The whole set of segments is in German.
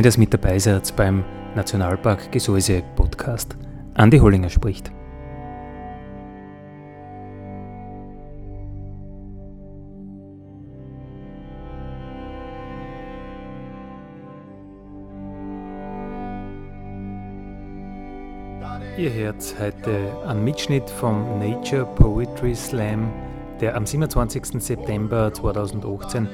Schön, dass mit dabei seid beim Nationalpark Gesäuse Podcast. Andi Hollinger spricht. Ihr hört heute einen Mitschnitt vom Nature Poetry Slam, der am 27. September 2018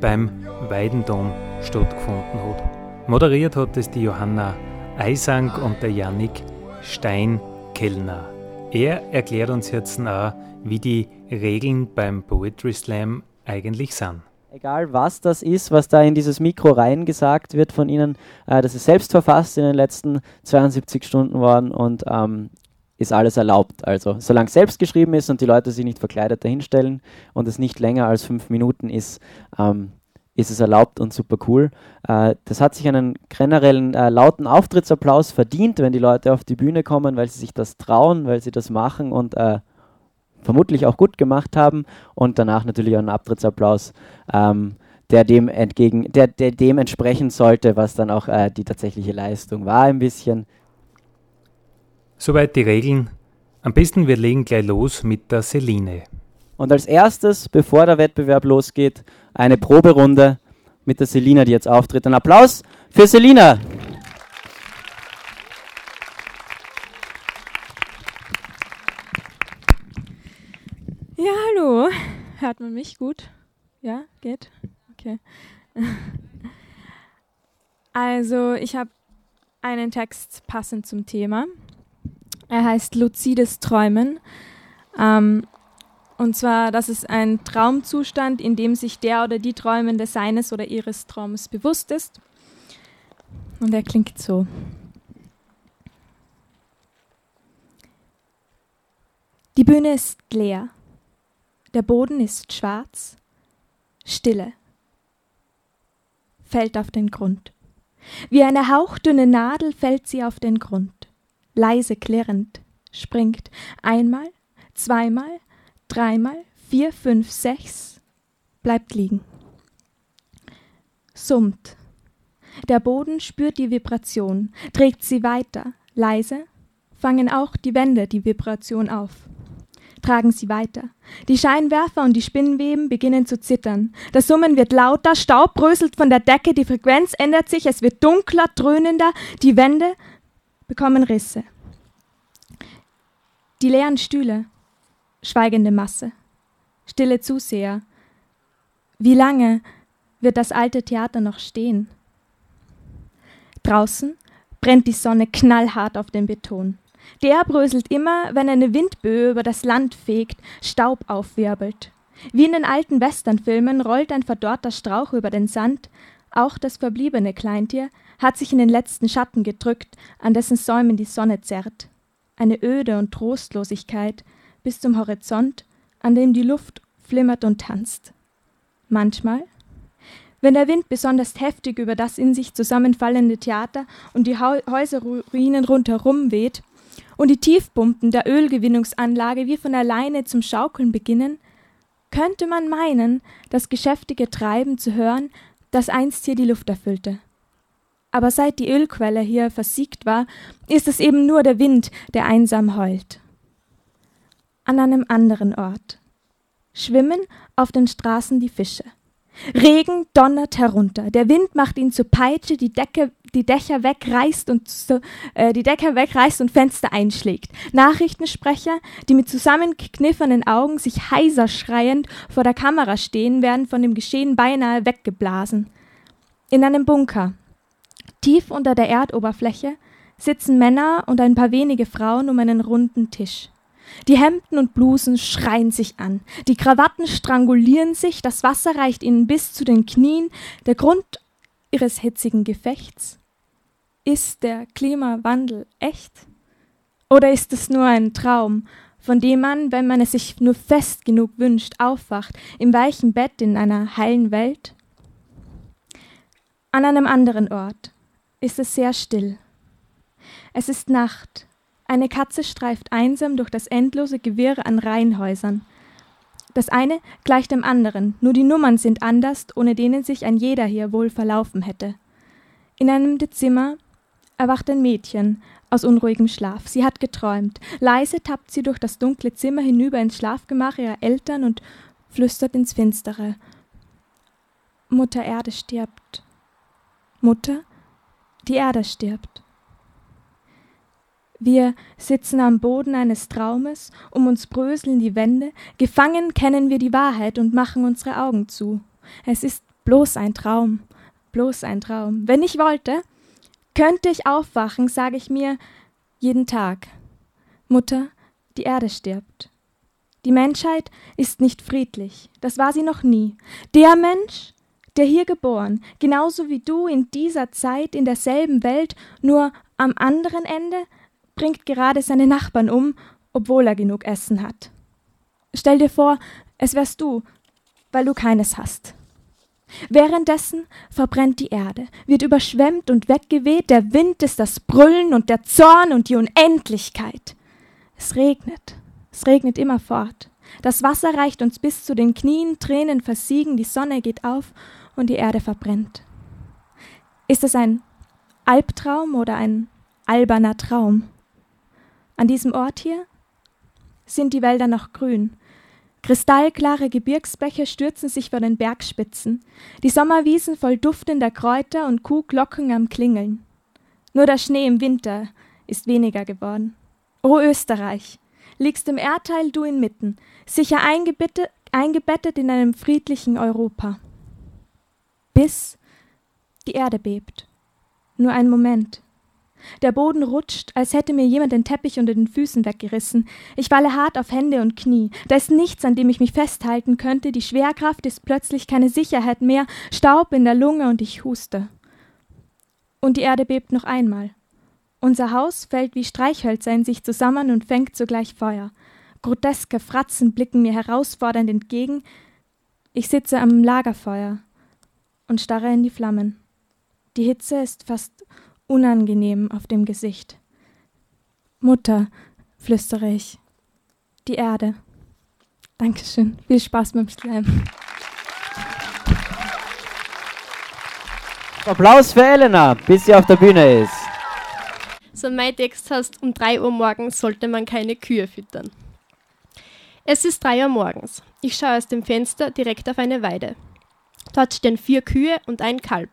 beim Weidendom stattgefunden hat. Moderiert hat es die Johanna Eisang und der Yannick Stein-Kellner. Er erklärt uns jetzt auch, wie die Regeln beim Poetry Slam eigentlich sind. Egal was das ist, was da in dieses Mikro reingesagt wird von Ihnen, äh, das ist selbst verfasst in den letzten 72 Stunden worden und ähm, ist alles erlaubt. Also solange es selbst geschrieben ist und die Leute sich nicht verkleidet dahinstellen und es nicht länger als fünf Minuten ist, ähm, ist es erlaubt und super cool. Äh, das hat sich einen generellen äh, lauten Auftrittsapplaus verdient, wenn die Leute auf die Bühne kommen, weil sie sich das trauen, weil sie das machen und äh, vermutlich auch gut gemacht haben. Und danach natürlich einen Abtrittsapplaus, ähm, der, dem entgegen, der, der dem entsprechen sollte, was dann auch äh, die tatsächliche Leistung war, ein bisschen. Soweit die Regeln. Am besten wir legen gleich los mit der Seline. Und als erstes, bevor der Wettbewerb losgeht, eine Proberunde mit der Selina, die jetzt auftritt. Ein Applaus für Selina. Ja, hallo. Hört man mich gut? Ja, geht? Okay. Also, ich habe einen Text passend zum Thema. Er heißt Luzides Träumen. Ähm, und zwar, das ist ein Traumzustand, in dem sich der oder die Träumende seines oder ihres Traums bewusst ist. Und er klingt so. Die Bühne ist leer. Der Boden ist schwarz. Stille. Fällt auf den Grund. Wie eine hauchdünne Nadel fällt sie auf den Grund. Leise klirrend springt einmal, zweimal, dreimal, vier, fünf, sechs, bleibt liegen. Summt. Der Boden spürt die Vibration, trägt sie weiter. Leise fangen auch die Wände die Vibration auf. Tragen sie weiter. Die Scheinwerfer und die Spinnweben beginnen zu zittern. Das Summen wird lauter, Staub bröselt von der Decke, die Frequenz ändert sich, es wird dunkler, dröhnender, die Wände bekommen Risse. Die leeren Stühle schweigende Masse, stille Zuseher. Wie lange wird das alte Theater noch stehen? Draußen brennt die Sonne knallhart auf den Beton. Der bröselt immer, wenn eine Windböe über das Land fegt, Staub aufwirbelt. Wie in den alten Westernfilmen rollt ein verdorrter Strauch über den Sand. Auch das verbliebene Kleintier hat sich in den letzten Schatten gedrückt, an dessen Säumen die Sonne zerrt. Eine Öde und Trostlosigkeit, bis zum Horizont, an dem die Luft flimmert und tanzt. Manchmal, wenn der Wind besonders heftig über das in sich zusammenfallende Theater und die Häuserruinen rundherum weht und die Tiefpumpen der Ölgewinnungsanlage wie von alleine zum Schaukeln beginnen, könnte man meinen, das geschäftige Treiben zu hören, das einst hier die Luft erfüllte. Aber seit die Ölquelle hier versiegt war, ist es eben nur der Wind, der einsam heult an einem anderen Ort. Schwimmen auf den Straßen die Fische. Regen donnert herunter. Der Wind macht ihn zur Peitsche, die Decke, die Dächer wegreißt und äh, die Decke wegreißt und Fenster einschlägt. Nachrichtensprecher, die mit zusammengekniffenen Augen sich heiser schreiend vor der Kamera stehen, werden von dem Geschehen beinahe weggeblasen. In einem Bunker Tief unter der Erdoberfläche sitzen Männer und ein paar wenige Frauen um einen runden Tisch. Die Hemden und Blusen schreien sich an, die Krawatten strangulieren sich, das Wasser reicht ihnen bis zu den Knien. Der Grund ihres hitzigen Gefechts? Ist der Klimawandel echt? Oder ist es nur ein Traum, von dem man, wenn man es sich nur fest genug wünscht, aufwacht, im weichen Bett in einer heilen Welt? An einem anderen Ort ist es sehr still. Es ist Nacht. Eine Katze streift einsam durch das endlose Gewirr an Reihenhäusern. Das eine gleicht dem anderen, nur die Nummern sind anders, ohne denen sich ein jeder hier wohl verlaufen hätte. In einem der Zimmer erwacht ein Mädchen aus unruhigem Schlaf. Sie hat geträumt. Leise tappt sie durch das dunkle Zimmer hinüber ins Schlafgemach ihrer Eltern und flüstert ins Finstere. Mutter Erde stirbt. Mutter, die Erde stirbt. Wir sitzen am Boden eines Traumes, um uns bröseln die Wände, gefangen kennen wir die Wahrheit und machen unsere Augen zu. Es ist bloß ein Traum, bloß ein Traum. Wenn ich wollte, könnte ich aufwachen, sage ich mir jeden Tag. Mutter, die Erde stirbt. Die Menschheit ist nicht friedlich, das war sie noch nie. Der Mensch, der hier geboren, genauso wie du in dieser Zeit in derselben Welt, nur am anderen Ende, bringt gerade seine Nachbarn um, obwohl er genug Essen hat. Stell dir vor, es wärst du, weil du keines hast. Währenddessen verbrennt die Erde, wird überschwemmt und weggeweht, der Wind ist das Brüllen und der Zorn und die Unendlichkeit. Es regnet, es regnet immerfort. Das Wasser reicht uns bis zu den Knien, Tränen versiegen, die Sonne geht auf und die Erde verbrennt. Ist es ein Albtraum oder ein alberner Traum? An diesem Ort hier sind die Wälder noch grün, Kristallklare Gebirgsbäche stürzen sich vor den Bergspitzen, die Sommerwiesen voll duftender Kräuter und Kuhglocken am Klingeln. Nur der Schnee im Winter ist weniger geworden. O Österreich, liegst im Erdteil du inmitten, sicher eingebettet, eingebettet in einem friedlichen Europa. Bis die Erde bebt. Nur ein Moment. Der Boden rutscht, als hätte mir jemand den Teppich unter den Füßen weggerissen. Ich falle hart auf Hände und Knie. Da ist nichts, an dem ich mich festhalten könnte. Die Schwerkraft ist plötzlich keine Sicherheit mehr. Staub in der Lunge und ich huste. Und die Erde bebt noch einmal. Unser Haus fällt wie Streichhölzer in sich zusammen und fängt sogleich Feuer. Groteske Fratzen blicken mir herausfordernd entgegen. Ich sitze am Lagerfeuer und starre in die Flammen. Die Hitze ist fast unangenehm auf dem Gesicht. Mutter, flüstere ich. Die Erde. Dankeschön. Viel Spaß beim Schleimen. Applaus für Elena, bis sie auf der Bühne ist. So, mein Text heißt, um 3 Uhr morgens sollte man keine Kühe füttern. Es ist 3 Uhr morgens. Ich schaue aus dem Fenster direkt auf eine Weide. Dort stehen vier Kühe und ein Kalb.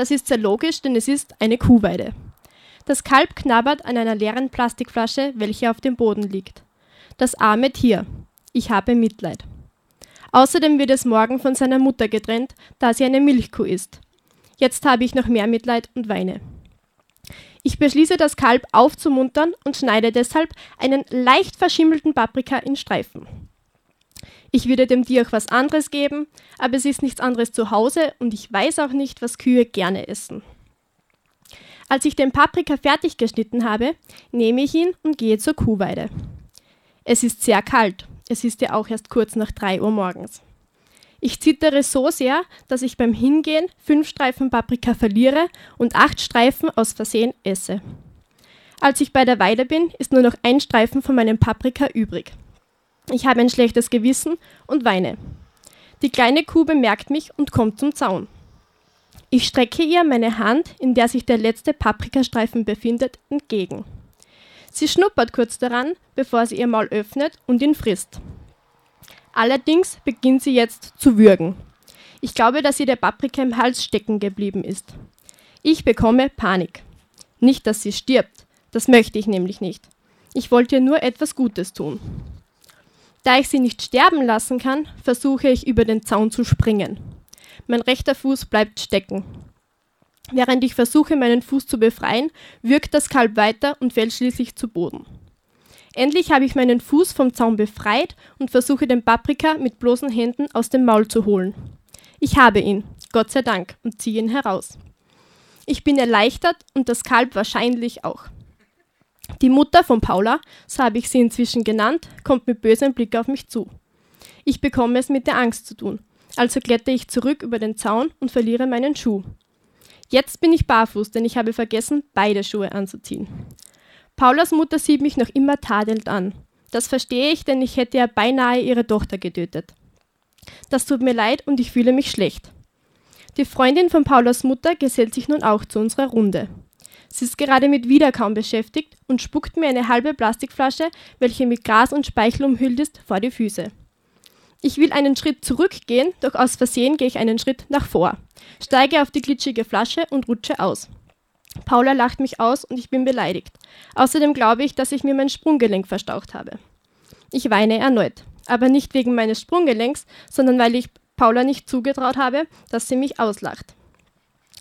Das ist sehr logisch, denn es ist eine Kuhweide. Das Kalb knabbert an einer leeren Plastikflasche, welche auf dem Boden liegt. Das arme Tier. Ich habe Mitleid. Außerdem wird es morgen von seiner Mutter getrennt, da sie eine Milchkuh ist. Jetzt habe ich noch mehr Mitleid und weine. Ich beschließe, das Kalb aufzumuntern und schneide deshalb einen leicht verschimmelten Paprika in Streifen. Ich würde dem Tier auch was anderes geben, aber es ist nichts anderes zu Hause und ich weiß auch nicht, was Kühe gerne essen. Als ich den Paprika fertig geschnitten habe, nehme ich ihn und gehe zur Kuhweide. Es ist sehr kalt, es ist ja auch erst kurz nach 3 Uhr morgens. Ich zittere so sehr, dass ich beim Hingehen fünf Streifen Paprika verliere und acht Streifen aus Versehen esse. Als ich bei der Weide bin, ist nur noch ein Streifen von meinem Paprika übrig. Ich habe ein schlechtes Gewissen und weine. Die kleine Kuh bemerkt mich und kommt zum Zaun. Ich strecke ihr meine Hand, in der sich der letzte Paprikastreifen befindet, entgegen. Sie schnuppert kurz daran, bevor sie ihr Maul öffnet und ihn frisst. Allerdings beginnt sie jetzt zu würgen. Ich glaube, dass ihr der Paprika im Hals stecken geblieben ist. Ich bekomme Panik. Nicht, dass sie stirbt, das möchte ich nämlich nicht. Ich wollte ihr nur etwas Gutes tun. Da ich sie nicht sterben lassen kann, versuche ich über den Zaun zu springen. Mein rechter Fuß bleibt stecken. Während ich versuche, meinen Fuß zu befreien, wirkt das Kalb weiter und fällt schließlich zu Boden. Endlich habe ich meinen Fuß vom Zaun befreit und versuche den Paprika mit bloßen Händen aus dem Maul zu holen. Ich habe ihn, Gott sei Dank, und ziehe ihn heraus. Ich bin erleichtert und das Kalb wahrscheinlich auch. Die Mutter von Paula, so habe ich sie inzwischen genannt, kommt mit bösem Blick auf mich zu. Ich bekomme es mit der Angst zu tun, also kletter ich zurück über den Zaun und verliere meinen Schuh. Jetzt bin ich barfuß, denn ich habe vergessen, beide Schuhe anzuziehen. Paulas Mutter sieht mich noch immer tadelnd an. Das verstehe ich, denn ich hätte ja beinahe ihre Tochter getötet. Das tut mir leid und ich fühle mich schlecht. Die Freundin von Paulas Mutter gesellt sich nun auch zu unserer Runde. Sie ist gerade mit Wiederkauen beschäftigt und spuckt mir eine halbe Plastikflasche, welche mit Gras und Speichel umhüllt ist, vor die Füße. Ich will einen Schritt zurückgehen, doch aus Versehen gehe ich einen Schritt nach vor, steige auf die glitschige Flasche und rutsche aus. Paula lacht mich aus und ich bin beleidigt. Außerdem glaube ich, dass ich mir mein Sprunggelenk verstaucht habe. Ich weine erneut, aber nicht wegen meines Sprunggelenks, sondern weil ich Paula nicht zugetraut habe, dass sie mich auslacht.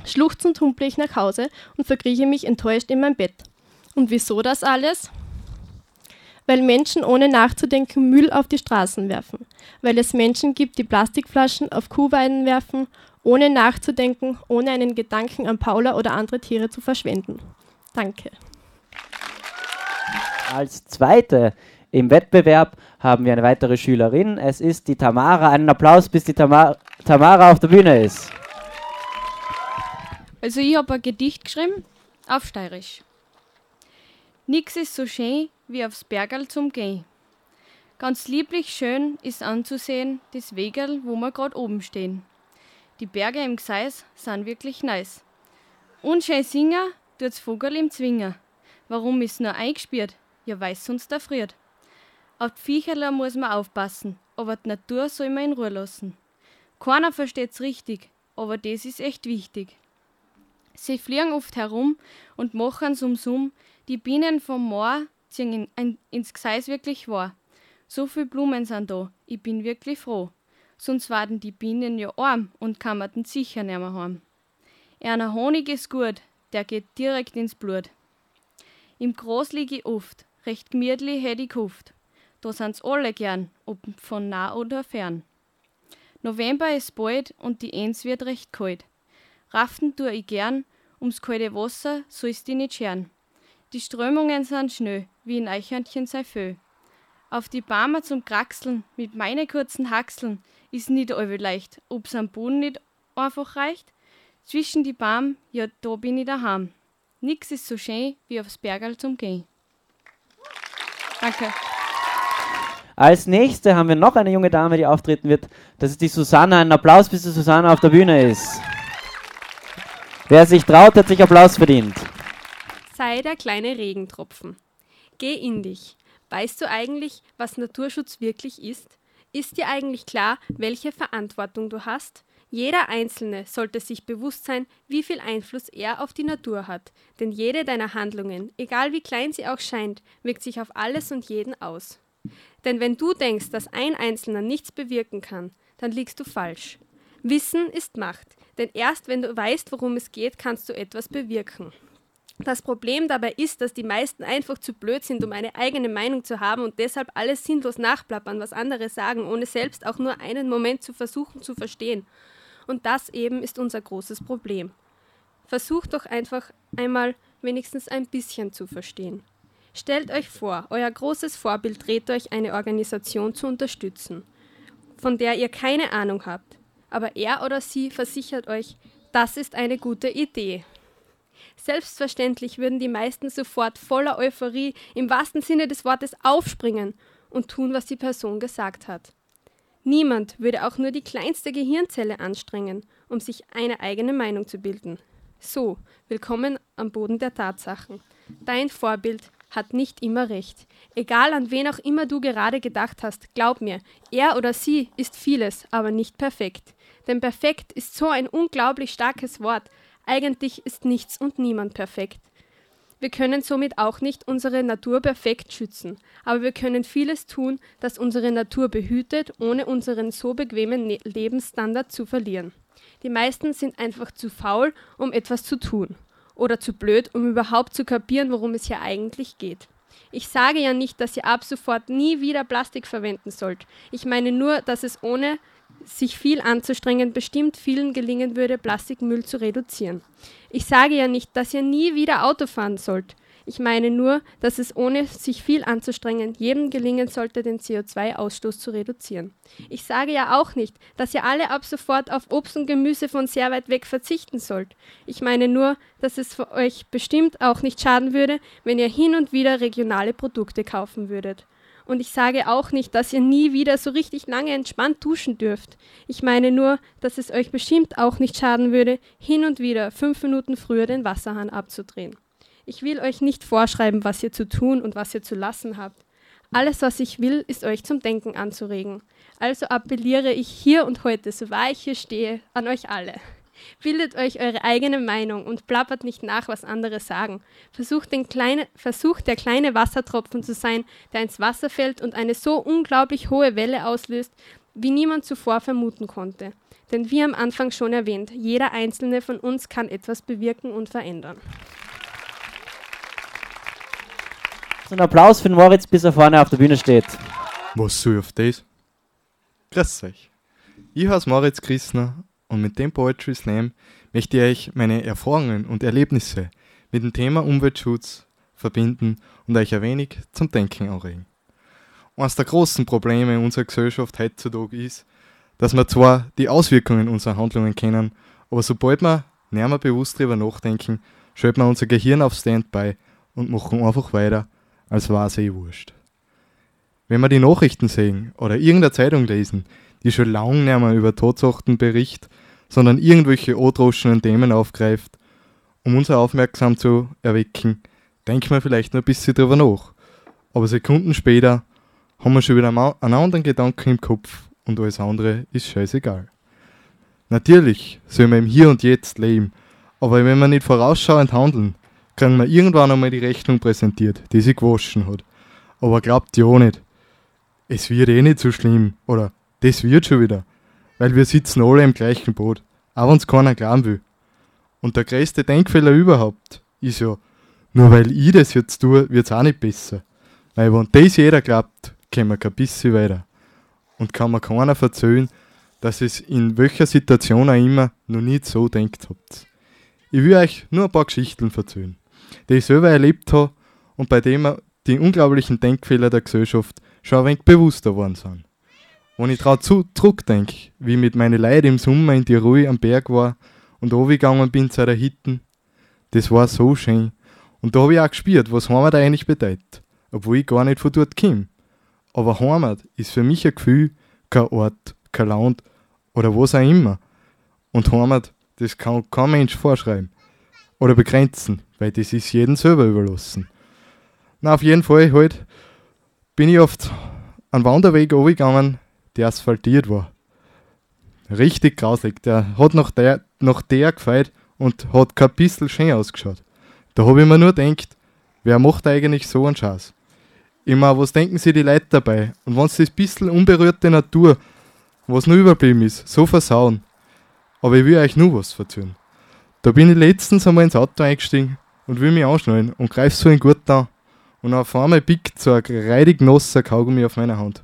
Schluchzend humple ich nach Hause und verkrieche mich enttäuscht in mein Bett. Und wieso das alles? weil Menschen ohne nachzudenken Müll auf die Straßen werfen, weil es Menschen gibt, die Plastikflaschen auf Kuhweiden werfen, ohne nachzudenken, ohne einen Gedanken an Paula oder andere Tiere zu verschwenden. Danke. Als zweite im Wettbewerb haben wir eine weitere Schülerin. Es ist die Tamara. Einen Applaus, bis die Tamara, Tamara auf der Bühne ist. Also ich habe ein Gedicht geschrieben auf Steirisch. Nix ist so schön wie aufs Bergerl zum Gehen. Ganz lieblich schön ist anzusehen das Wegerl, wo wir grad oben stehen. Die Berge im Gseis sind wirklich nice. Unschön Singer tut's Vogel im Zwinger. Warum ist nur eingespiert? Ja, weiß sonst erfriert. Auf die Viecherler muss man aufpassen, aber die Natur soll man in Ruhe lassen. Keiner versteht's richtig, aber das ist echt wichtig. Sie fliegen oft herum und machen Sum Sum, die Bienen vom Moor ziehen in, ein, ins Gseis wirklich wahr. So viel Blumen sind da, ich bin wirklich froh. Sonst werden die Bienen ja arm und kammerten sicher nimmer heim. Einer Honig ist gut, der geht direkt ins Blut. Im Groß lieg ich oft, recht gemütlich hätt ich gehofft. Da sind's alle gern, ob von nah oder fern. November ist bald und die Ens wird recht kalt. Raften tu ich gern, ums kalte Wasser soll's die nicht scheren. Die Strömungen sind schnell, wie ein Eichhörnchen sei Föh. Auf die Barmer zum Kraxeln mit meine kurzen Haxeln ist nicht allwe leicht, ob's am Boden nicht einfach reicht. Zwischen die Barm, ja, da bin ich daheim. Nix ist so schön wie aufs Bergerl zum Gehen. Danke. Als nächste haben wir noch eine junge Dame, die auftreten wird. Das ist die Susanna. Ein Applaus, bis die Susanna auf der Bühne ist. Wer sich traut, hat sich Applaus verdient. Sei der kleine Regentropfen. Geh in dich. Weißt du eigentlich, was Naturschutz wirklich ist? Ist dir eigentlich klar, welche Verantwortung du hast? Jeder Einzelne sollte sich bewusst sein, wie viel Einfluss er auf die Natur hat, denn jede deiner Handlungen, egal wie klein sie auch scheint, wirkt sich auf alles und jeden aus. Denn wenn du denkst, dass ein Einzelner nichts bewirken kann, dann liegst du falsch. Wissen ist Macht, denn erst wenn du weißt, worum es geht, kannst du etwas bewirken. Das Problem dabei ist, dass die meisten einfach zu blöd sind, um eine eigene Meinung zu haben und deshalb alles sinnlos nachplappern, was andere sagen, ohne selbst auch nur einen Moment zu versuchen zu verstehen. Und das eben ist unser großes Problem. Versucht doch einfach einmal wenigstens ein bisschen zu verstehen. Stellt euch vor, euer großes Vorbild dreht euch eine Organisation zu unterstützen, von der ihr keine Ahnung habt, aber er oder sie versichert euch, das ist eine gute Idee. Selbstverständlich würden die meisten sofort voller Euphorie im wahrsten Sinne des Wortes aufspringen und tun, was die Person gesagt hat. Niemand würde auch nur die kleinste Gehirnzelle anstrengen, um sich eine eigene Meinung zu bilden. So, willkommen am Boden der Tatsachen. Dein Vorbild hat nicht immer recht. Egal an wen auch immer du gerade gedacht hast, glaub mir, er oder sie ist vieles, aber nicht perfekt. Denn perfekt ist so ein unglaublich starkes Wort, eigentlich ist nichts und niemand perfekt. Wir können somit auch nicht unsere Natur perfekt schützen, aber wir können vieles tun, das unsere Natur behütet, ohne unseren so bequemen ne Lebensstandard zu verlieren. Die meisten sind einfach zu faul, um etwas zu tun oder zu blöd, um überhaupt zu kapieren, worum es hier eigentlich geht. Ich sage ja nicht, dass ihr ab sofort nie wieder Plastik verwenden sollt. Ich meine nur, dass es ohne sich viel anzustrengen bestimmt vielen gelingen würde, Plastikmüll zu reduzieren. Ich sage ja nicht, dass ihr nie wieder Auto fahren sollt. Ich meine nur, dass es ohne sich viel anzustrengen jedem gelingen sollte, den CO2-Ausstoß zu reduzieren. Ich sage ja auch nicht, dass ihr alle ab sofort auf Obst und Gemüse von sehr weit weg verzichten sollt. Ich meine nur, dass es für euch bestimmt auch nicht schaden würde, wenn ihr hin und wieder regionale Produkte kaufen würdet. Und ich sage auch nicht, dass ihr nie wieder so richtig lange entspannt duschen dürft. Ich meine nur, dass es euch bestimmt auch nicht schaden würde, hin und wieder fünf Minuten früher den Wasserhahn abzudrehen. Ich will euch nicht vorschreiben, was ihr zu tun und was ihr zu lassen habt. Alles, was ich will, ist euch zum Denken anzuregen. Also appelliere ich hier und heute, so wahr ich hier stehe, an euch alle. Bildet euch eure eigene Meinung und plappert nicht nach, was andere sagen. Versucht, den kleine, versucht der kleine Wassertropfen zu sein, der ins Wasser fällt und eine so unglaublich hohe Welle auslöst, wie niemand zuvor vermuten konnte. Denn wie am Anfang schon erwähnt, jeder einzelne von uns kann etwas bewirken und verändern. So ein Applaus für den Moritz, bis er vorne auf der Bühne steht. Was soll ich auf das? Grüß euch. Ich heiße Moritz Christner und mit dem Poetry Slam möchte ich euch meine Erfahrungen und Erlebnisse mit dem Thema Umweltschutz verbinden und euch ein wenig zum Denken anregen. Eines der großen Probleme unserer Gesellschaft heutzutage ist, dass wir zwar die Auswirkungen unserer Handlungen kennen, aber sobald wir näher bewusst darüber nachdenken, schalten wir unser Gehirn auf Standby und machen einfach weiter, als war es eh wurscht. Wenn wir die Nachrichten sehen oder irgendeine Zeitung lesen, die schon lange nicht mehr über Tatsachen berichtet, sondern irgendwelche androschenden Themen aufgreift, um uns aufmerksam zu erwecken, denken wir vielleicht noch ein bisschen drüber nach. Aber Sekunden später haben wir schon wieder einen anderen Gedanken im Kopf und alles andere ist scheißegal. Natürlich soll man im Hier und Jetzt leben, aber wenn wir nicht vorausschauend handeln, kriegen wir irgendwann einmal die Rechnung präsentiert, die sich gewaschen hat. Aber glaubt ja auch nicht, es wird eh nicht so schlimm oder das wird schon wieder, weil wir sitzen alle im gleichen Boot, auch wenn es keiner glauben will. Und der größte Denkfehler überhaupt ist ja, nur weil ich das jetzt tue, wird es auch nicht besser. Weil wenn das jeder glaubt, kommen wir kein bisschen weiter. Und kann mir keiner verzöhlen, dass es in welcher Situation auch immer noch nicht so denkt habt. Ich will euch nur ein paar Geschichten verzöhlen, die ich selber erlebt habe und bei denen die unglaublichen Denkfehler der Gesellschaft schon ein wenig bewusster geworden sind. Wenn ich daran zurückdenke, wie ich mit meinen Leuten im Sommer in Tirol am Berg war und runtergegangen bin zu einer Hütte, das war so schön. Und da habe ich auch gespürt, was Heimat eigentlich bedeutet, obwohl ich gar nicht von dort komme. Aber Heimat ist für mich ein Gefühl, kein Ort, kein Land oder was auch immer. Und Heimat, das kann kein Mensch vorschreiben oder begrenzen, weil das ist jedem selber überlassen. Na, auf jeden Fall halt bin ich oft einen Wanderweg runtergegangen, der asphaltiert war. Richtig grausig. Der hat nach der, nach der gefeit und hat kein bisschen schön ausgeschaut. Da habe ich mir nur gedacht, wer macht eigentlich so einen Scheiß? Immer, was denken sich die Leute dabei? Und wenn sie das bisschen unberührte Natur, was nur überblieben ist, so versauen. Aber ich will euch nur was verzögern. Da bin ich letztens einmal ins Auto eingestiegen und will mich anschnallen und greif so ein Gurt an. Und auf einmal biegt so ein reidig nasser Kaugummi auf meiner Hand.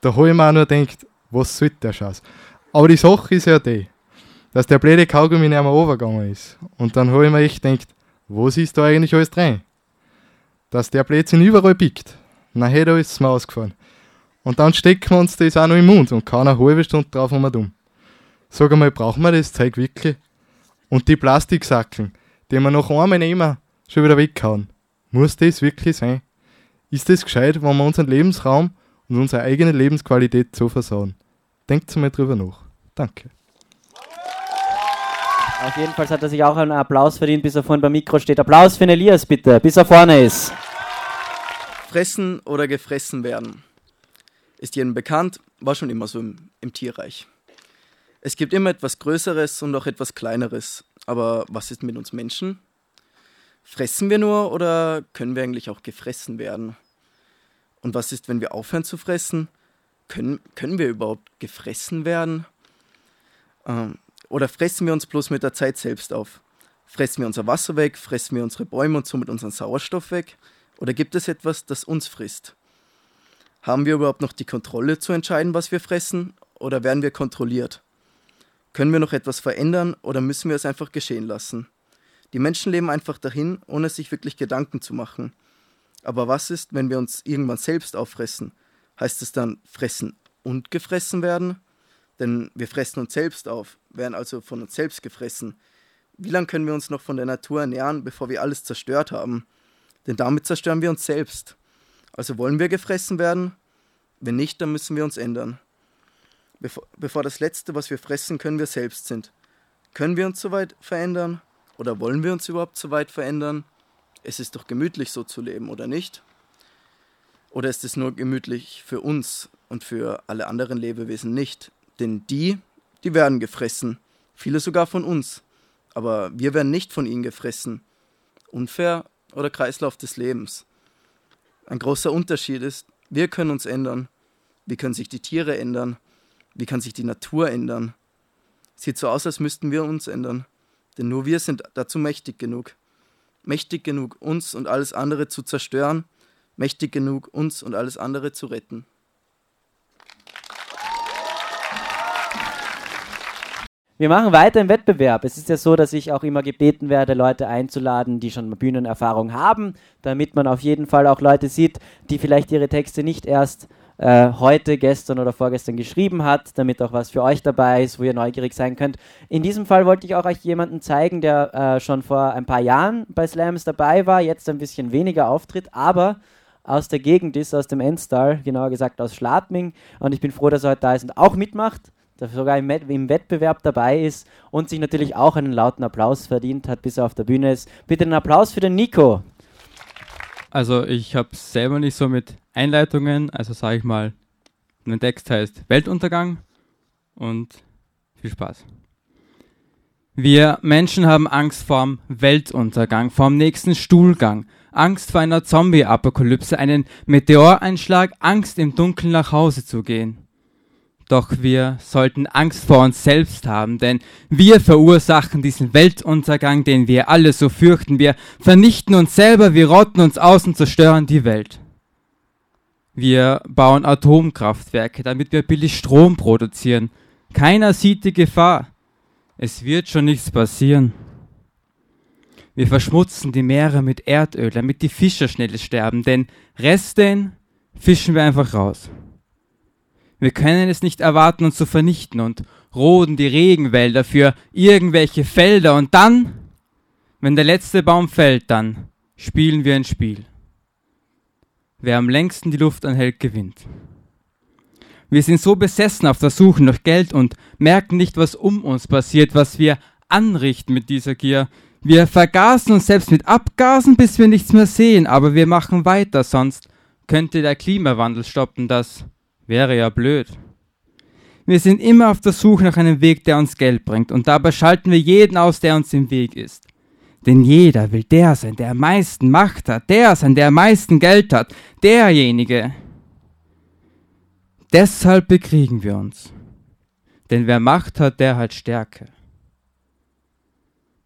Da habe ich mir auch nur gedacht, was soll der Scheiß? Aber die Sache ist ja die, dass der blöde Kaugummi nicht mehr overgegangen ist. Und dann habe ich mir echt gedacht, was ist da eigentlich alles drin? Dass der Blödsinn überall biegt. Na, hey, da ist es mir ausgefahren. Und dann stecken wir uns das auch noch im Mund und keine halbe Stunde drauf um dumm. Sag einmal, brauchen wir das Zeug wirklich? Und die Plastiksackeln, die wir nach einmal nehmen, schon wieder weghauen. Muss das wirklich sein? Ist das gescheit, wenn wir unseren Lebensraum und unsere eigene Lebensqualität so versauen. Denkt mal drüber nach. Danke. Auf jeden Fall hat er sich auch einen Applaus verdient, bis er vorhin beim Mikro steht. Applaus für den Elias bitte, bis er vorne ist. Fressen oder gefressen werden. Ist jedem bekannt, war schon immer so im, im Tierreich. Es gibt immer etwas Größeres und auch etwas Kleineres. Aber was ist mit uns Menschen? Fressen wir nur oder können wir eigentlich auch gefressen werden? Und was ist, wenn wir aufhören zu fressen? Können, können wir überhaupt gefressen werden? Ähm, oder fressen wir uns bloß mit der Zeit selbst auf? Fressen wir unser Wasser weg? Fressen wir unsere Bäume und somit unseren Sauerstoff weg? Oder gibt es etwas, das uns frisst? Haben wir überhaupt noch die Kontrolle zu entscheiden, was wir fressen? Oder werden wir kontrolliert? Können wir noch etwas verändern oder müssen wir es einfach geschehen lassen? Die Menschen leben einfach dahin, ohne sich wirklich Gedanken zu machen. Aber was ist, wenn wir uns irgendwann selbst auffressen? Heißt es dann fressen und gefressen werden? Denn wir fressen uns selbst auf, werden also von uns selbst gefressen. Wie lange können wir uns noch von der Natur ernähren, bevor wir alles zerstört haben? Denn damit zerstören wir uns selbst. Also wollen wir gefressen werden? Wenn nicht, dann müssen wir uns ändern. Bevor, bevor das Letzte, was wir fressen, können wir selbst sind. Können wir uns soweit verändern? Oder wollen wir uns überhaupt so weit verändern? Es ist doch gemütlich so zu leben, oder nicht? Oder ist es nur gemütlich für uns und für alle anderen Lebewesen nicht? Denn die, die werden gefressen, viele sogar von uns, aber wir werden nicht von ihnen gefressen. Unfair oder Kreislauf des Lebens? Ein großer Unterschied ist, wir können uns ändern. Wie können sich die Tiere ändern? Wie kann sich die Natur ändern? Sieht so aus, als müssten wir uns ändern. Denn nur wir sind dazu mächtig genug. Mächtig genug, uns und alles andere zu zerstören, mächtig genug, uns und alles andere zu retten. Wir machen weiter im Wettbewerb. Es ist ja so, dass ich auch immer gebeten werde, Leute einzuladen, die schon Bühnenerfahrung haben, damit man auf jeden Fall auch Leute sieht, die vielleicht ihre Texte nicht erst äh, heute, gestern oder vorgestern geschrieben hat, damit auch was für euch dabei ist, wo ihr neugierig sein könnt. In diesem Fall wollte ich auch euch jemanden zeigen, der äh, schon vor ein paar Jahren bei Slams dabei war, jetzt ein bisschen weniger auftritt, aber aus der Gegend ist, aus dem Enstal, genauer gesagt aus Schladming. Und ich bin froh, dass er heute da ist und auch mitmacht, sogar im, im, Wettbewerb dabei ist und sich natürlich auch einen lauten Applaus verdient hat, bis er auf der Bühne ist. Bitte einen Applaus für den Nico. Also ich habe selber nicht so mit Einleitungen, also sage ich mal, mein Text heißt Weltuntergang und viel Spaß. Wir Menschen haben Angst vorm Weltuntergang, vorm nächsten Stuhlgang, Angst vor einer Zombie-Apokalypse, einen Meteoreinschlag, Angst im Dunkeln nach Hause zu gehen. Doch wir sollten Angst vor uns selbst haben, denn wir verursachen diesen Weltuntergang, den wir alle so fürchten. Wir vernichten uns selber, wir rotten uns aus und zerstören die Welt. Wir bauen Atomkraftwerke, damit wir billig Strom produzieren. Keiner sieht die Gefahr. Es wird schon nichts passieren. Wir verschmutzen die Meere mit Erdöl, damit die Fischer schnell sterben, denn Reste fischen wir einfach raus. Wir können es nicht erwarten, uns zu vernichten und roden die Regenwälder für irgendwelche Felder und dann, wenn der letzte Baum fällt, dann spielen wir ein Spiel. Wer am längsten die Luft anhält, gewinnt. Wir sind so besessen auf der Suche nach Geld und merken nicht, was um uns passiert, was wir anrichten mit dieser Gier. Wir vergasen uns selbst mit Abgasen, bis wir nichts mehr sehen, aber wir machen weiter, sonst könnte der Klimawandel stoppen. Das Wäre ja blöd. Wir sind immer auf der Suche nach einem Weg, der uns Geld bringt, und dabei schalten wir jeden aus, der uns im Weg ist. Denn jeder will der sein, der am meisten Macht hat, der sein, der am meisten Geld hat, derjenige. Deshalb bekriegen wir uns. Denn wer Macht hat, der hat Stärke.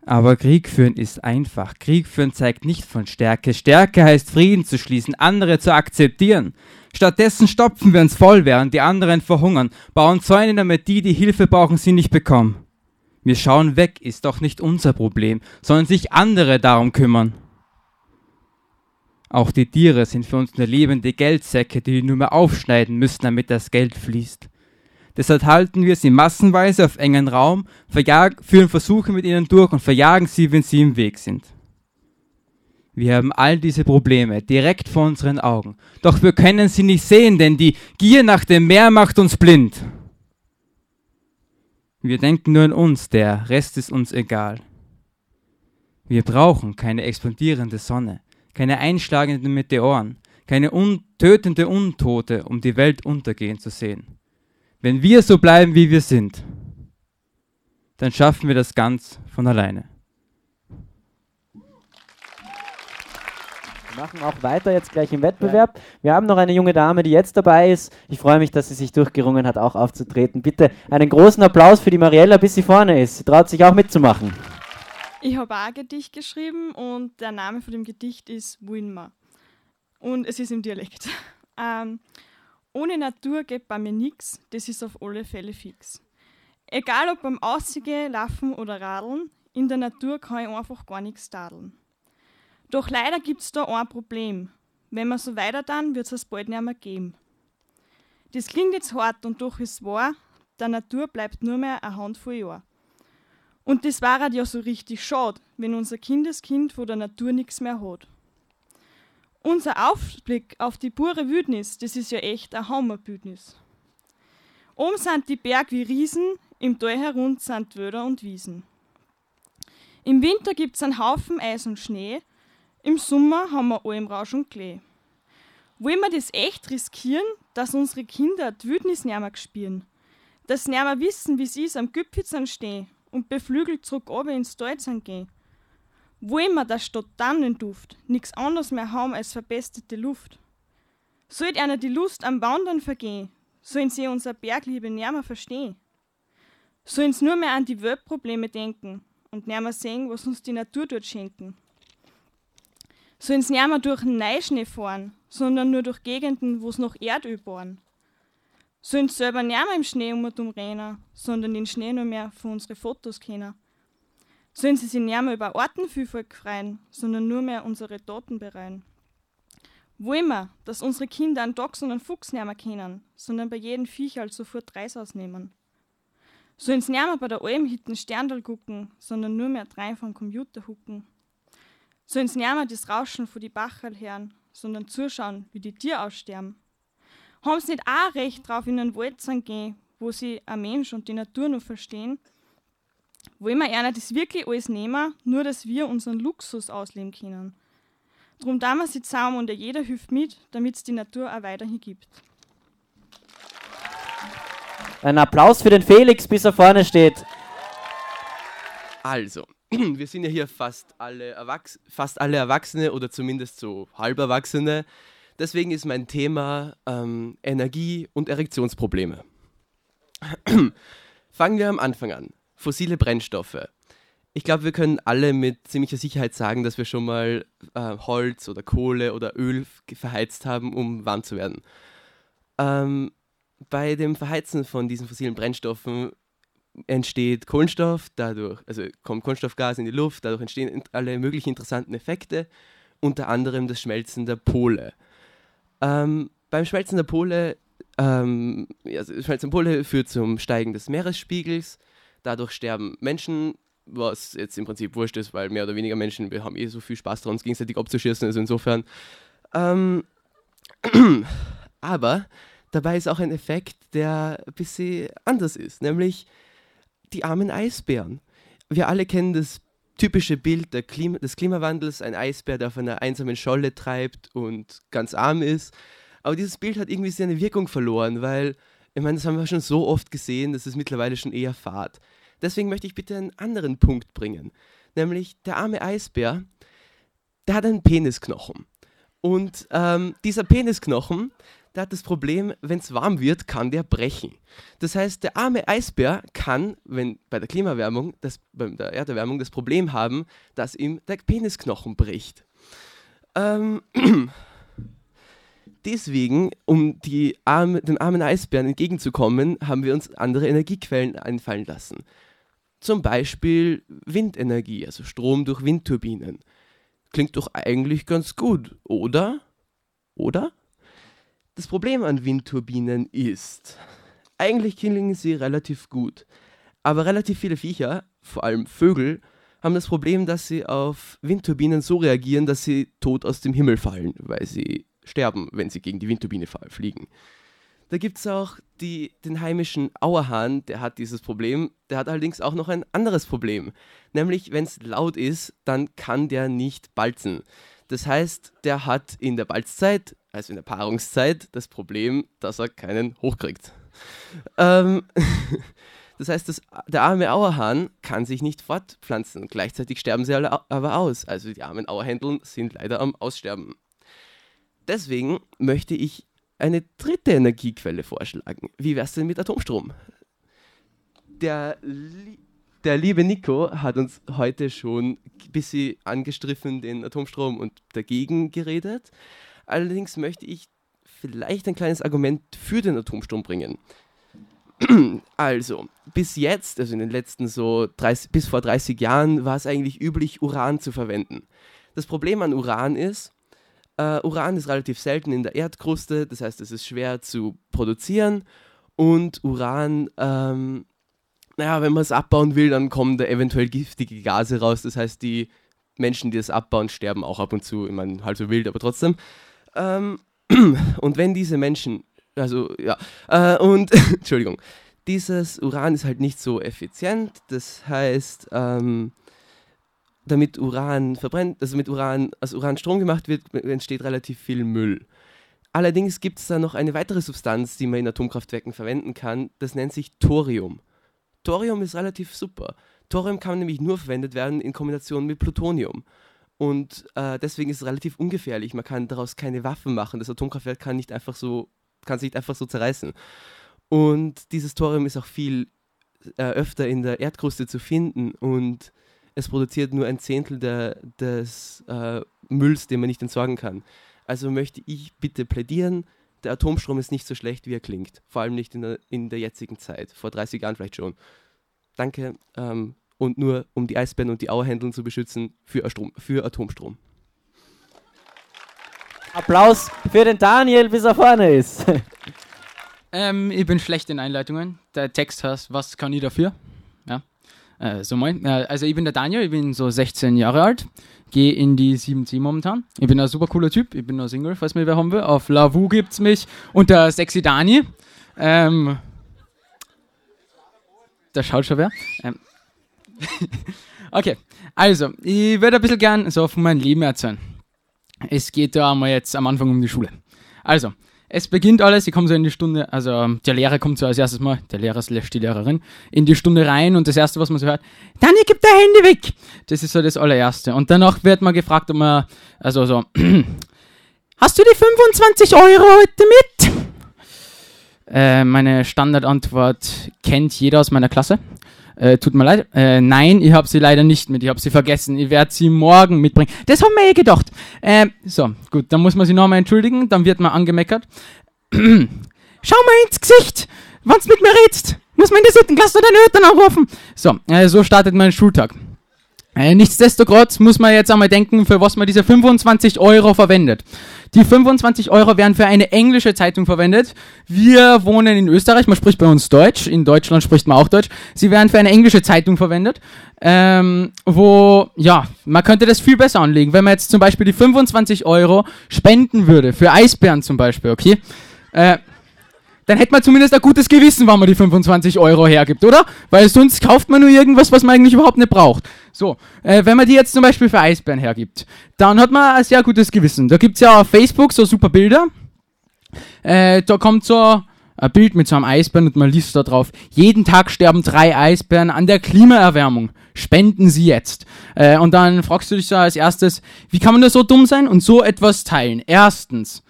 Aber Krieg führen ist einfach. Krieg führen zeigt nicht von Stärke. Stärke heißt Frieden zu schließen, andere zu akzeptieren. Stattdessen stopfen wir uns voll, während die anderen verhungern, bauen Zäune, damit die, die Hilfe brauchen, sie nicht bekommen. Wir schauen weg, ist doch nicht unser Problem, sondern sich andere darum kümmern. Auch die Tiere sind für uns nur lebende Geldsäcke, die wir nur mehr aufschneiden müssen, damit das Geld fließt. Deshalb halten wir sie massenweise auf engen Raum, führen Versuche mit ihnen durch und verjagen sie, wenn sie im Weg sind. Wir haben all diese Probleme direkt vor unseren Augen. Doch wir können sie nicht sehen, denn die Gier nach dem Meer macht uns blind. Wir denken nur an uns, der Rest ist uns egal. Wir brauchen keine explodierende Sonne, keine einschlagenden Meteoren, keine un tötende Untote, um die Welt untergehen zu sehen. Wenn wir so bleiben, wie wir sind, dann schaffen wir das ganz von alleine. Machen auch weiter jetzt gleich im Wettbewerb. Wir haben noch eine junge Dame, die jetzt dabei ist. Ich freue mich, dass sie sich durchgerungen hat, auch aufzutreten. Bitte einen großen Applaus für die Mariella, bis sie vorne ist. Sie traut sich auch mitzumachen. Ich habe auch ein Gedicht geschrieben und der Name von dem Gedicht ist Winma. Und es ist im Dialekt. Ähm, ohne Natur geht bei mir nichts, das ist auf alle Fälle fix. Egal ob beim Aussehen, Laufen oder Radeln, in der Natur kann ich einfach gar nichts tadeln. Doch leider gibt es da ein Problem. Wenn wir so weiter dann, wird es bald nicht mehr geben. Das klingt jetzt hart und doch ist wahr, der Natur bleibt nur mehr eine Handvoll Jahre. Und das war halt ja so richtig schade, wenn unser Kindeskind von der Natur nichts mehr hat. Unser Aufblick auf die pure Wildnis, das ist ja echt ein Hammerbündnis. Oben sind die Berg wie Riesen, im Tal herund sind Wälder und Wiesen. Im Winter gibt's einen Haufen Eis und Schnee, im Sommer haben wir Almrausch und Klee. Wollen wir das echt riskieren, dass unsere Kinder die Wildnis nicht mehr spüren? Dass sie nicht mehr wissen, wie sie am Gipfel stehen und beflügelt zurück oben ins Tal gehen? Wollen wir, dass statt Tannenduft nichts anderes mehr haben als verbesserte Luft? Sollt einer die Lust am Wandern vergehen, sollen sie unser Bergliebe nimmer verstehen? Sollen sie nur mehr an die Weltprobleme denken und nimmer sehen, was uns die Natur dort schenken? Sollen sie nimmer durch den Neuschnee fahren, sondern nur durch Gegenden, wo es noch Erdöl bohren? Sollen sie selber nimmer im Schnee um und um rennen, sondern den Schnee nur mehr für unsere Fotos kennen? sollen sie sich nicht mehr über Artenvielfalt freuen, sondern nur mehr unsere Daten bereuen. Wollen wir, dass unsere Kinder einen Dachs und einen Fuchs nicht mehr kennen, sondern bei jedem Viecher halt sofort Reis ausnehmen. Sollen sie nicht mehr bei der Almhitten Sterndal gucken, sondern nur mehr drei vom Computer hucken. Sollen sie nicht mehr das Rauschen von die Bachel hören, sondern zuschauen, wie die Tiere aussterben. Haben sie nicht auch recht drauf, in den Wald zu gehen, wo sie ein Mensch und die Natur nur verstehen wollen wir einer das wirklich alles nehmen, nur dass wir unseren Luxus ausleben können. Drum da wir sie zusammen und jeder hilft mit, damit es die Natur auch weiterhin gibt. Ein Applaus für den Felix, bis er vorne steht. Also, wir sind ja hier fast alle, Erwachs fast alle Erwachsene oder zumindest so halb Erwachsene. Deswegen ist mein Thema ähm, Energie- und Erektionsprobleme. Fangen wir am Anfang an fossile Brennstoffe. Ich glaube, wir können alle mit ziemlicher Sicherheit sagen, dass wir schon mal äh, Holz oder Kohle oder Öl verheizt haben, um warm zu werden. Ähm, bei dem Verheizen von diesen fossilen Brennstoffen entsteht Kohlenstoff, dadurch, also kommt Kohlenstoffgas in die Luft, dadurch entstehen alle möglichen interessanten Effekte, unter anderem das Schmelzen der Pole. Ähm, beim Schmelzen der Pole, ähm, also Schmelzen Pole führt zum Steigen des Meeresspiegels, Dadurch sterben Menschen, was jetzt im Prinzip wurscht ist, weil mehr oder weniger Menschen, wir haben eh so viel Spaß daran, uns gegenseitig abzuschießen, also insofern. Ähm, aber dabei ist auch ein Effekt, der ein bisschen anders ist, nämlich die armen Eisbären. Wir alle kennen das typische Bild Klima des Klimawandels, ein Eisbär, der auf einer einsamen Scholle treibt und ganz arm ist. Aber dieses Bild hat irgendwie seine Wirkung verloren, weil, ich meine, das haben wir schon so oft gesehen, dass es mittlerweile schon eher fad. Deswegen möchte ich bitte einen anderen Punkt bringen. Nämlich der arme Eisbär, der hat einen Penisknochen. Und ähm, dieser Penisknochen, der hat das Problem, wenn es warm wird, kann der brechen. Das heißt, der arme Eisbär kann, wenn bei der Klimawärmung, das, bei der Erderwärmung das Problem haben, dass ihm der Penisknochen bricht. Ähm, deswegen, um arme, den armen Eisbären entgegenzukommen, haben wir uns andere Energiequellen einfallen lassen. Zum Beispiel Windenergie, also Strom durch Windturbinen. Klingt doch eigentlich ganz gut, oder? Oder? Das Problem an Windturbinen ist, eigentlich klingen sie relativ gut, aber relativ viele Viecher, vor allem Vögel, haben das Problem, dass sie auf Windturbinen so reagieren, dass sie tot aus dem Himmel fallen, weil sie sterben, wenn sie gegen die Windturbine fliegen. Da gibt es auch die, den heimischen Auerhahn, der hat dieses Problem. Der hat allerdings auch noch ein anderes Problem. Nämlich, wenn es laut ist, dann kann der nicht balzen. Das heißt, der hat in der Balzzeit, also in der Paarungszeit, das Problem, dass er keinen hochkriegt. Ähm, das heißt, das, der arme Auerhahn kann sich nicht fortpflanzen. Gleichzeitig sterben sie alle aber aus. Also die armen Auerhändeln sind leider am Aussterben. Deswegen möchte ich eine dritte Energiequelle vorschlagen. Wie wär's denn mit Atomstrom? Der, li der liebe Nico hat uns heute schon ein bisschen angestriffen den Atomstrom und dagegen geredet. Allerdings möchte ich vielleicht ein kleines Argument für den Atomstrom bringen. Also, bis jetzt, also in den letzten so 30, bis vor 30 Jahren, war es eigentlich üblich, Uran zu verwenden. Das Problem an Uran ist, äh, Uran ist relativ selten in der Erdkruste, das heißt, es ist schwer zu produzieren und Uran, ähm, naja, wenn man es abbauen will, dann kommen da eventuell giftige Gase raus, das heißt, die Menschen, die es abbauen, sterben auch ab und zu, ich meine, halt so wild, aber trotzdem. Ähm, und wenn diese Menschen, also ja, äh, und Entschuldigung, dieses Uran ist halt nicht so effizient, das heißt, ähm, damit Uran verbrennt, also mit Uran, aus Uran Strom gemacht wird, entsteht relativ viel Müll. Allerdings gibt es da noch eine weitere Substanz, die man in Atomkraftwerken verwenden kann, das nennt sich Thorium. Thorium ist relativ super. Thorium kann nämlich nur verwendet werden in Kombination mit Plutonium. Und äh, deswegen ist es relativ ungefährlich. Man kann daraus keine Waffen machen. Das Atomkraftwerk kann nicht einfach so, kann sich nicht einfach so zerreißen. Und dieses Thorium ist auch viel äh, öfter in der Erdkruste zu finden und es produziert nur ein Zehntel der, des äh, Mülls, den man nicht entsorgen kann. Also möchte ich bitte plädieren, der Atomstrom ist nicht so schlecht, wie er klingt. Vor allem nicht in der, in der jetzigen Zeit, vor 30 Jahren vielleicht schon. Danke. Ähm, und nur um die Eisbären und die Auerhändeln zu beschützen für, Astrom, für Atomstrom. Applaus für den Daniel, bis er vorne ist. Ähm, ich bin schlecht in Einleitungen. Der Text heißt, was kann ich dafür? Ja. Äh, so moin. Äh, also ich bin der Daniel, ich bin so 16 Jahre alt, gehe in die 7C momentan. Ich bin ein super cooler Typ, ich bin nur Single, falls mir wer haben will. Auf Lavu gibt's mich und der Sexy Dani. Ähm, da schaut schon wer. Ähm, okay, also, ich würde ein bisschen gern so von meinem Leben erzählen. Es geht da einmal jetzt am Anfang um die Schule. Also, es beginnt alles, ich komme so in die Stunde, also ähm, der Lehrer kommt so als erstes mal, der Lehrer slash die Lehrerin, in die Stunde rein und das erste, was man so hört, Dani, gib dein Handy weg! Das ist so das allererste. Und danach wird man gefragt, ob man, also so, hast du die 25 Euro heute mit? Äh, meine Standardantwort kennt jeder aus meiner Klasse. Äh, tut mir leid. Äh, nein, ich habe sie leider nicht mit. Ich habe sie vergessen. Ich werde sie morgen mitbringen. Das haben wir eh gedacht. Äh, so, gut, dann muss man sich nochmal entschuldigen. Dann wird man angemeckert. Schau mal ins Gesicht, wann's mit mir redst. Muss man in der siebten Klasse deine Eltern anrufen. So, äh, so startet mein Schultag. Äh, nichtsdestotrotz muss man jetzt einmal denken, für was man diese 25 Euro verwendet. Die 25 Euro werden für eine englische Zeitung verwendet. Wir wohnen in Österreich, man spricht bei uns Deutsch, in Deutschland spricht man auch Deutsch. Sie werden für eine englische Zeitung verwendet, ähm, wo, ja, man könnte das viel besser anlegen. Wenn man jetzt zum Beispiel die 25 Euro spenden würde, für Eisbären zum Beispiel, okay? Äh, dann hätte man zumindest ein gutes Gewissen, wann man die 25 Euro hergibt, oder? Weil sonst kauft man nur irgendwas, was man eigentlich überhaupt nicht braucht. So, äh, wenn man die jetzt zum Beispiel für Eisbären hergibt, dann hat man ein sehr gutes Gewissen. Da gibt's ja auf Facebook so super Bilder. Äh, da kommt so ein Bild mit so einem Eisbären und man liest da drauf, jeden Tag sterben drei Eisbären an der Klimaerwärmung. Spenden Sie jetzt. Äh, und dann fragst du dich so als erstes, wie kann man da so dumm sein und so etwas teilen? Erstens,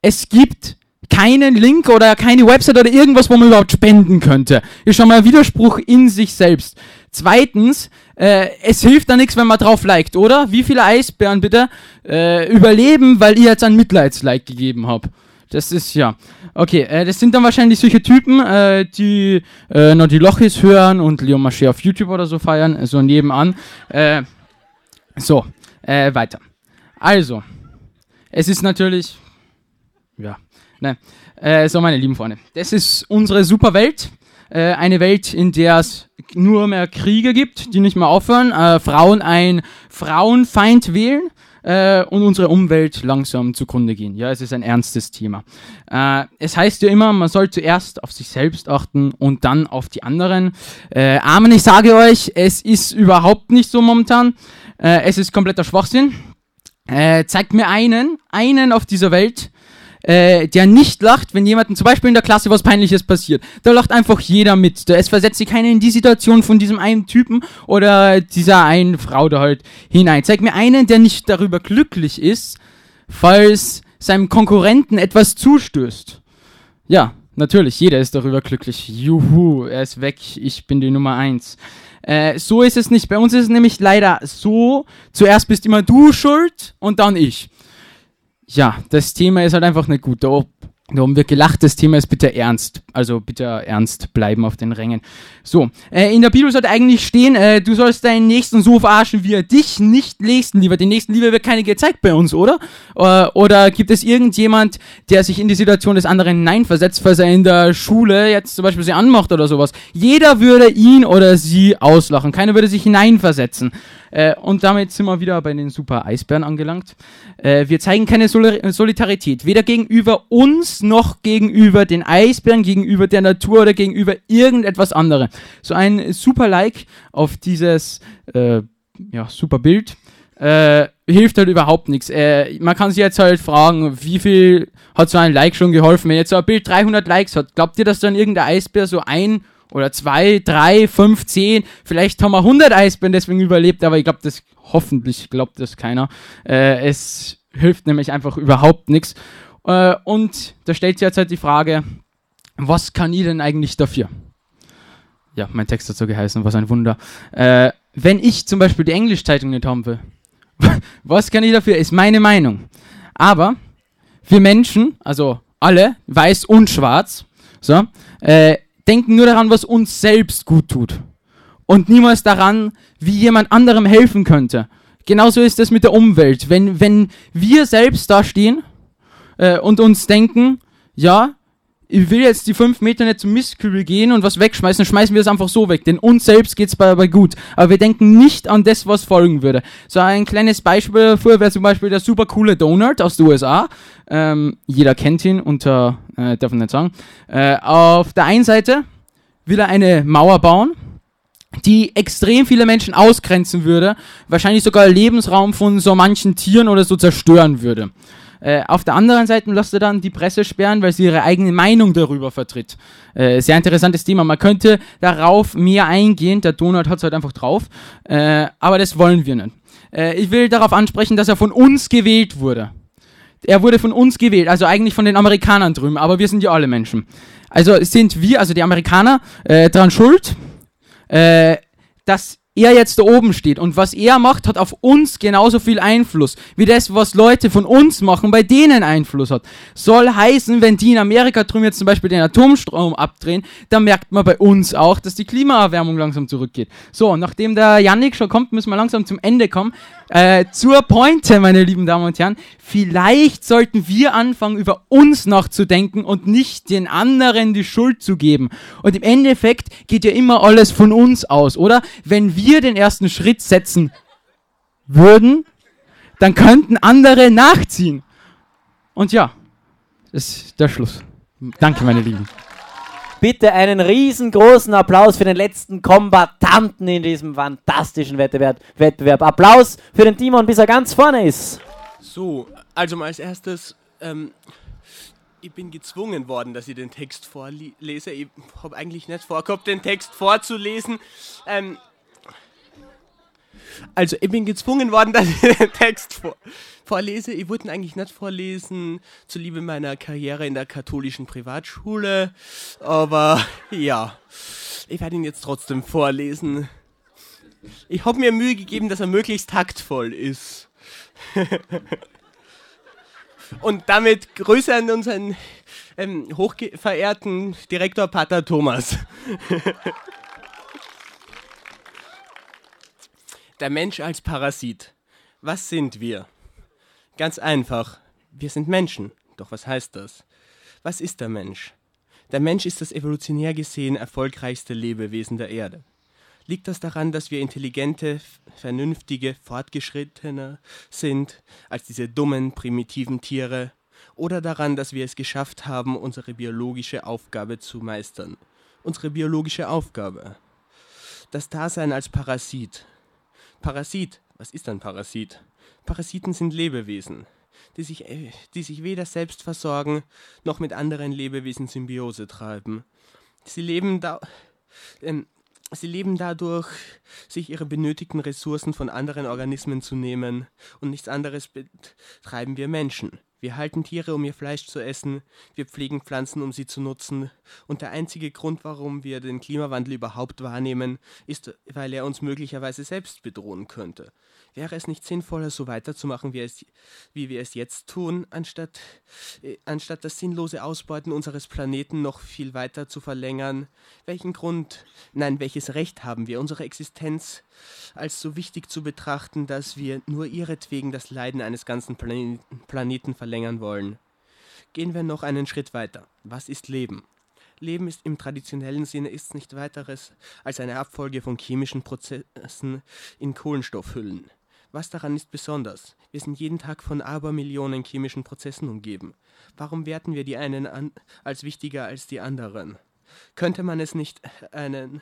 es gibt keinen Link oder keine Website oder irgendwas, wo man überhaupt spenden könnte. Ist schon mal ein Widerspruch in sich selbst. Zweitens, äh, es hilft da nichts, wenn man drauf liked, oder? Wie viele Eisbären bitte äh, überleben, weil ich jetzt ein Mitleidslike gegeben habe? Das ist ja. Okay, äh, das sind dann wahrscheinlich solche Typen, äh, die äh, noch die Lochis hören und Leon Masché auf YouTube oder so feiern, so nebenan. Äh, so, äh, weiter. Also, es ist natürlich. Ja, nein. Äh, so, meine lieben Freunde. Das ist unsere super Welt. Äh, eine Welt, in der es nur mehr Kriege gibt, die nicht mehr aufhören, äh, Frauen ein Frauenfeind wählen äh, und unsere Umwelt langsam zugrunde gehen. Ja, es ist ein ernstes Thema. Äh, es heißt ja immer, man soll zuerst auf sich selbst achten und dann auf die anderen. Äh, Amen, ich sage euch, es ist überhaupt nicht so momentan. Es ist kompletter Schwachsinn. Zeigt mir einen, einen auf dieser Welt, äh, der nicht lacht, wenn jemandem zum Beispiel in der Klasse was Peinliches passiert. Da lacht einfach jeder mit. Da es versetzt sich keiner in die Situation von diesem einen Typen oder dieser einen Frau da halt hinein. Zeig mir einen, der nicht darüber glücklich ist, falls seinem Konkurrenten etwas zustößt. Ja, natürlich, jeder ist darüber glücklich. Juhu, er ist weg, ich bin die Nummer eins. Äh, so ist es nicht. Bei uns ist es nämlich leider so, zuerst bist immer du schuld und dann ich. Ja, das Thema ist halt einfach nicht gut. Da Darum wird gelacht, das Thema ist bitte ernst. Also bitte ernst bleiben auf den Rängen. So, äh, in der Bibel sollte eigentlich stehen, äh, du sollst deinen Nächsten so verarschen, wie er dich nicht nächsten lieber. Den nächsten Liebe wird keine gezeigt bei uns, oder? Äh, oder gibt es irgendjemand, der sich in die Situation des anderen hineinversetzt, falls er in der Schule jetzt zum Beispiel sie anmacht oder sowas? Jeder würde ihn oder sie auslachen. Keiner würde sich hineinversetzen. Äh, und damit sind wir wieder bei den super Eisbären angelangt. Äh, wir zeigen keine Sol Solidarität, weder gegenüber uns noch gegenüber den Eisbären, gegenüber der Natur oder gegenüber irgendetwas anderem. So ein super Like auf dieses äh, ja, super Bild. Äh, hilft halt überhaupt nichts. Äh, man kann sich jetzt halt fragen, wie viel hat so ein Like schon geholfen? Wenn jetzt so ein Bild 300 Likes hat, glaubt ihr, dass dann irgendein Eisbär so ein oder zwei, drei, fünf, zehn, vielleicht haben wir 100 Eisbären deswegen überlebt, aber ich glaube, das hoffentlich glaubt das keiner. Äh, es hilft nämlich einfach überhaupt nichts. Äh, und da stellt sich jetzt halt die Frage, was kann ich denn eigentlich dafür? Ja, mein Text so geheißen, was ein Wunder. Äh, wenn ich zum Beispiel die Englisch-Zeitung nicht haben will, was kann ich dafür? Ist meine Meinung. Aber wir Menschen, also alle, weiß und schwarz, so, äh, denken nur daran, was uns selbst gut tut. Und niemals daran, wie jemand anderem helfen könnte. Genauso ist es mit der Umwelt. Wenn, wenn wir selbst da stehen äh, und uns denken, ja, ich will jetzt die fünf Meter nicht zum Mistkübel gehen und was wegschmeißen, schmeißen wir es einfach so weg. Denn uns selbst geht es dabei gut. Aber wir denken nicht an das, was folgen würde. So ein kleines Beispiel dafür wäre zum Beispiel der super coole Donut aus den USA. Ähm, jeder kennt ihn unter, äh, darf man nicht sagen. Äh, auf der einen Seite will er eine Mauer bauen die extrem viele Menschen ausgrenzen würde, wahrscheinlich sogar Lebensraum von so manchen Tieren oder so zerstören würde. Äh, auf der anderen Seite lässt er dann die Presse sperren, weil sie ihre eigene Meinung darüber vertritt. Äh, sehr interessantes Thema. Man könnte darauf mehr eingehen. Der Donald hat es halt einfach drauf. Äh, aber das wollen wir nicht. Äh, ich will darauf ansprechen, dass er von uns gewählt wurde. Er wurde von uns gewählt, also eigentlich von den Amerikanern drüben, aber wir sind ja alle Menschen. Also sind wir, also die Amerikaner, äh, dran schuld, äh, dass er jetzt da oben steht und was er macht, hat auf uns genauso viel Einfluss, wie das, was Leute von uns machen, bei denen Einfluss hat. Soll heißen, wenn die in Amerika drüben jetzt zum Beispiel den Atomstrom abdrehen, dann merkt man bei uns auch, dass die Klimaerwärmung langsam zurückgeht. So, nachdem der Yannick schon kommt, müssen wir langsam zum Ende kommen. Äh, zur Pointe, meine lieben Damen und Herren. Vielleicht sollten wir anfangen, über uns nachzudenken und nicht den anderen die Schuld zu geben. Und im Endeffekt geht ja immer alles von uns aus, oder? Wenn wir den ersten Schritt setzen würden, dann könnten andere nachziehen. Und ja, ist der Schluss. Danke, meine Lieben. Bitte einen riesengroßen Applaus für den letzten Kombatanten in diesem fantastischen Wettbewerb. Wettbewerb. Applaus für den Timon, bis er ganz vorne ist. So, also mal als erstes, ähm, ich bin gezwungen worden, dass ich den Text vorlese. Ich habe eigentlich nicht vorgehabt, den Text vorzulesen. Ähm, also, ich bin gezwungen worden, dass ich den Text vor vorlese. Ich wollte ihn eigentlich nicht vorlesen, zuliebe meiner Karriere in der katholischen Privatschule. Aber ja, ich werde ihn jetzt trotzdem vorlesen. Ich habe mir Mühe gegeben, dass er möglichst taktvoll ist. Und damit Grüße an unseren ähm, hochverehrten Direktor Pater Thomas. Der Mensch als Parasit. Was sind wir? Ganz einfach. Wir sind Menschen. Doch was heißt das? Was ist der Mensch? Der Mensch ist das evolutionär gesehen erfolgreichste Lebewesen der Erde. Liegt das daran, dass wir intelligente, vernünftige, fortgeschrittene sind als diese dummen, primitiven Tiere? Oder daran, dass wir es geschafft haben, unsere biologische Aufgabe zu meistern? Unsere biologische Aufgabe. Das Dasein als Parasit. Parasit, was ist ein Parasit? Parasiten sind Lebewesen, die sich, äh, die sich weder selbst versorgen noch mit anderen Lebewesen Symbiose treiben. Sie leben, da, ähm, sie leben dadurch, sich ihre benötigten Ressourcen von anderen Organismen zu nehmen und nichts anderes betreiben wir Menschen. Wir halten Tiere, um ihr Fleisch zu essen, wir pflegen Pflanzen, um sie zu nutzen, und der einzige Grund, warum wir den Klimawandel überhaupt wahrnehmen, ist, weil er uns möglicherweise selbst bedrohen könnte. Wäre es nicht sinnvoller, so weiterzumachen, wie, es, wie wir es jetzt tun, anstatt, äh, anstatt das sinnlose Ausbeuten unseres Planeten noch viel weiter zu verlängern? Welchen Grund, nein, welches Recht haben wir, unsere Existenz als so wichtig zu betrachten, dass wir nur ihretwegen das Leiden eines ganzen Plan Planeten verlängern wollen? Gehen wir noch einen Schritt weiter. Was ist Leben? Leben ist im traditionellen Sinne ist nicht weiteres als eine Abfolge von chemischen Prozessen in Kohlenstoffhüllen. Was daran ist besonders? Wir sind jeden Tag von Abermillionen chemischen Prozessen umgeben. Warum werten wir die einen an als wichtiger als die anderen? Könnte man es nicht einen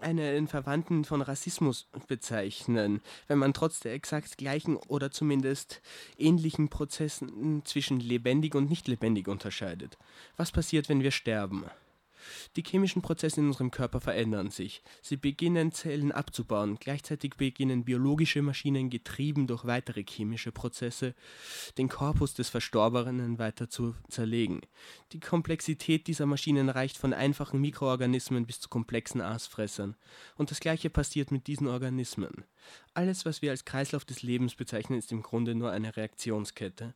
einen Verwandten von Rassismus bezeichnen, wenn man trotz der exakt gleichen oder zumindest ähnlichen Prozessen zwischen lebendig und nicht lebendig unterscheidet. Was passiert, wenn wir sterben? Die chemischen Prozesse in unserem Körper verändern sich. Sie beginnen Zellen abzubauen. Gleichzeitig beginnen biologische Maschinen, getrieben durch weitere chemische Prozesse, den Korpus des Verstorbenen weiter zu zerlegen. Die Komplexität dieser Maschinen reicht von einfachen Mikroorganismen bis zu komplexen Aasfressern. Und das gleiche passiert mit diesen Organismen. Alles, was wir als Kreislauf des Lebens bezeichnen, ist im Grunde nur eine Reaktionskette.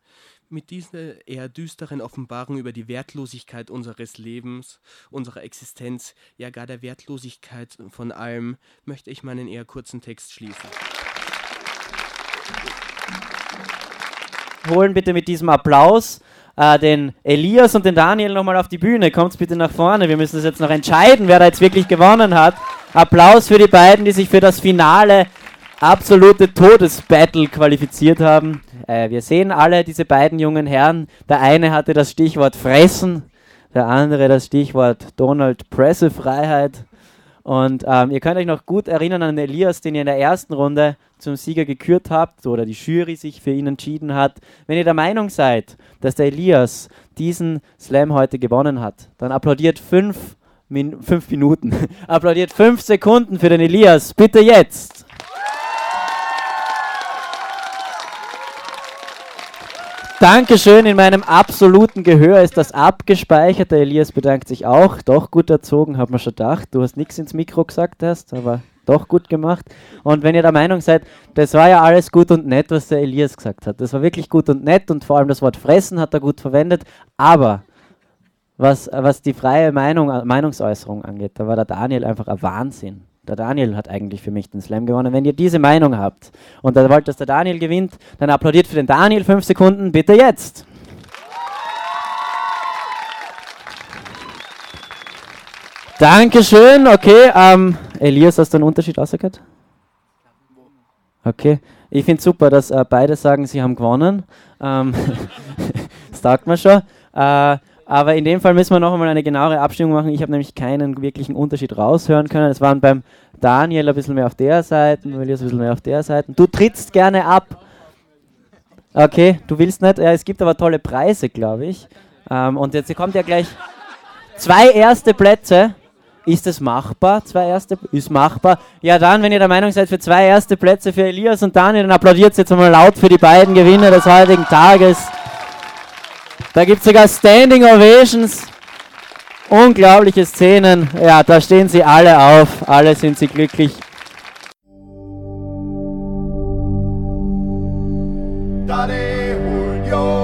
Mit dieser eher düsteren Offenbarung über die Wertlosigkeit unseres Lebens, unserer Existenz, ja gar der Wertlosigkeit von allem, möchte ich meinen eher kurzen Text schließen. Holen bitte mit diesem Applaus äh, den Elias und den Daniel nochmal auf die Bühne. Kommt bitte nach vorne. Wir müssen das jetzt noch entscheiden, wer da jetzt wirklich gewonnen hat. Applaus für die beiden, die sich für das Finale absolute Todesbattle qualifiziert haben. Äh, wir sehen alle diese beiden jungen Herren. Der eine hatte das Stichwort Fressen, der andere das Stichwort Donald Pressefreiheit. Und ähm, ihr könnt euch noch gut erinnern an Elias, den ihr in der ersten Runde zum Sieger gekürt habt oder die Jury sich für ihn entschieden hat. Wenn ihr der Meinung seid, dass der Elias diesen Slam heute gewonnen hat, dann applaudiert fünf, Min fünf Minuten. applaudiert fünf Sekunden für den Elias. Bitte jetzt. Dankeschön, in meinem absoluten Gehör ist das abgespeichert. Der Elias bedankt sich auch. Doch gut erzogen, hat man schon gedacht. Du hast nichts ins Mikro gesagt hast, aber doch gut gemacht. Und wenn ihr der Meinung seid, das war ja alles gut und nett, was der Elias gesagt hat. Das war wirklich gut und nett und vor allem das Wort fressen hat er gut verwendet. Aber was, was die freie Meinung, Meinungsäußerung angeht, da war der Daniel einfach ein Wahnsinn. Der Daniel hat eigentlich für mich den Slam gewonnen. Wenn ihr diese Meinung habt und ihr wollt, dass der Daniel gewinnt, dann applaudiert für den Daniel fünf Sekunden, bitte jetzt. Dankeschön, okay. Ähm, Elias, hast du einen Unterschied rausgehört? Okay, ich finde super, dass äh, beide sagen, sie haben gewonnen. Ähm, das taugt mir schon. Äh, aber in dem Fall müssen wir noch einmal eine genauere Abstimmung machen. Ich habe nämlich keinen wirklichen Unterschied raushören können. Es waren beim Daniel ein bisschen mehr auf der Seite, Elias ein bisschen mehr auf der Seite. Du trittst gerne ab. Okay, du willst nicht. Ja, es gibt aber tolle Preise, glaube ich. Ähm, und jetzt kommt ja gleich zwei erste Plätze. Ist es machbar? Zwei erste ist machbar. Ja, dann, wenn ihr der Meinung seid, für zwei erste Plätze für Elias und Daniel, dann applaudiert jetzt einmal laut für die beiden Gewinner des heutigen Tages. Da gibt es sogar Standing Ovations. Unglaubliche Szenen. Ja, da stehen sie alle auf. Alle sind sie glücklich. Dale Julio. Julio,